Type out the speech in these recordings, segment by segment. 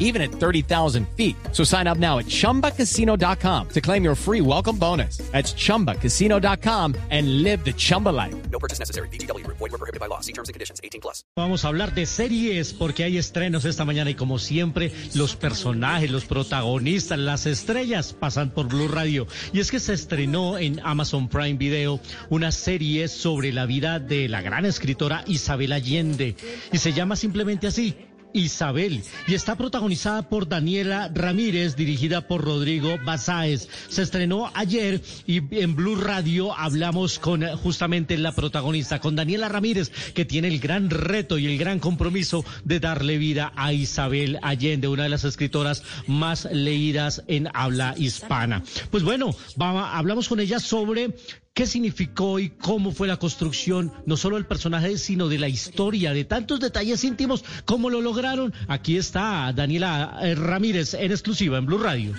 even at 30,000 feet. So sign up now at chumbacasino.com to claim your free welcome bonus. That's chumbacasino.com and live the Chumba life. No purchase necessary. BGW. Void were prohibited by law. See terms and conditions. 18 plus. Vamos a hablar de series porque hay estrenos esta mañana y como siempre los personajes, los protagonistas, las estrellas pasan por Blue Radio. Y es que se estrenó en Amazon Prime Video una serie sobre la vida de la gran escritora Isabel Allende y se llama simplemente así. Isabel y está protagonizada por Daniela Ramírez, dirigida por Rodrigo Basáez. Se estrenó ayer y en Blue Radio hablamos con justamente la protagonista, con Daniela Ramírez, que tiene el gran reto y el gran compromiso de darle vida a Isabel Allende, una de las escritoras más leídas en habla hispana. Pues bueno, vamos, hablamos con ella sobre qué significó y cómo fue la construcción, no solo del personaje, sino de la historia, de tantos detalles íntimos, cómo lo lograron. Aquí está Daniela eh, Ramírez en exclusiva en Blue Radio.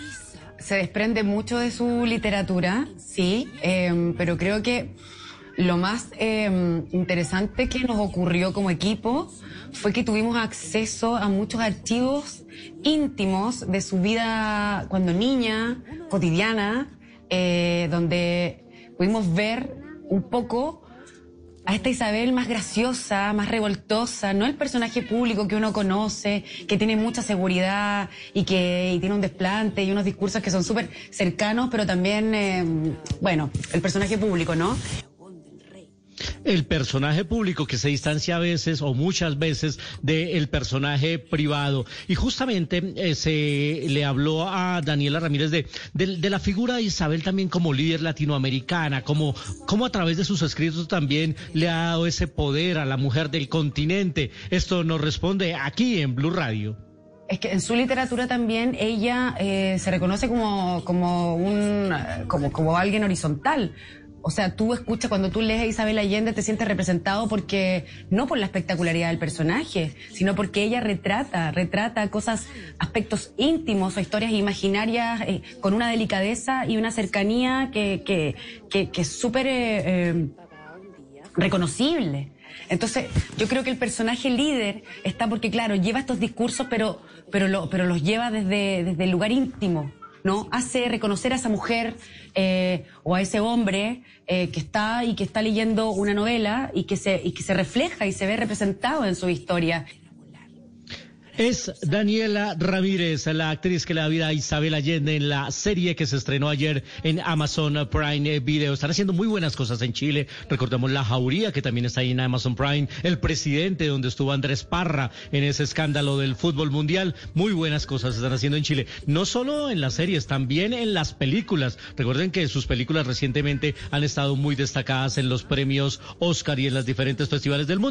Se desprende mucho de su literatura, sí, eh, pero creo que lo más eh, interesante que nos ocurrió como equipo fue que tuvimos acceso a muchos archivos íntimos de su vida cuando niña, cotidiana, eh, donde pudimos ver un poco a esta Isabel más graciosa, más revoltosa, no el personaje público que uno conoce, que tiene mucha seguridad y que tiene un desplante y unos discursos que son súper cercanos, pero también, eh, bueno, el personaje público, ¿no? El personaje público que se distancia a veces o muchas veces del personaje privado. Y justamente eh, se le habló a Daniela Ramírez de, de, la figura de Isabel también como líder latinoamericana, como, como a través de sus escritos también le ha dado ese poder a la mujer del continente. Esto nos responde aquí en Blue Radio. Es que en su literatura también ella eh, se reconoce como, como, un, como, como alguien horizontal o sea, tú escuchas cuando tú lees a Isabel Allende te sientes representado porque no por la espectacularidad del personaje, sino porque ella retrata, retrata cosas, aspectos íntimos o historias imaginarias eh, con una delicadeza y una cercanía que, que, que, que es súper eh, eh, reconocible. Entonces, yo creo que el personaje líder está porque, claro, lleva estos discursos, pero, pero, lo, pero los lleva desde, desde el lugar íntimo. ¿No? Hace reconocer a esa mujer eh, o a ese hombre eh, que está y que está leyendo una novela y que se y que se refleja y se ve representado en su historia. Es Daniela Ramírez, la actriz que le da vida a Isabel Allende en la serie que se estrenó ayer en Amazon Prime Video. Están haciendo muy buenas cosas en Chile. Recordemos La Jauría, que también está ahí en Amazon Prime. El presidente, donde estuvo Andrés Parra en ese escándalo del fútbol mundial. Muy buenas cosas están haciendo en Chile. No solo en las series, también en las películas. Recuerden que sus películas recientemente han estado muy destacadas en los premios Oscar y en los diferentes festivales del mundo.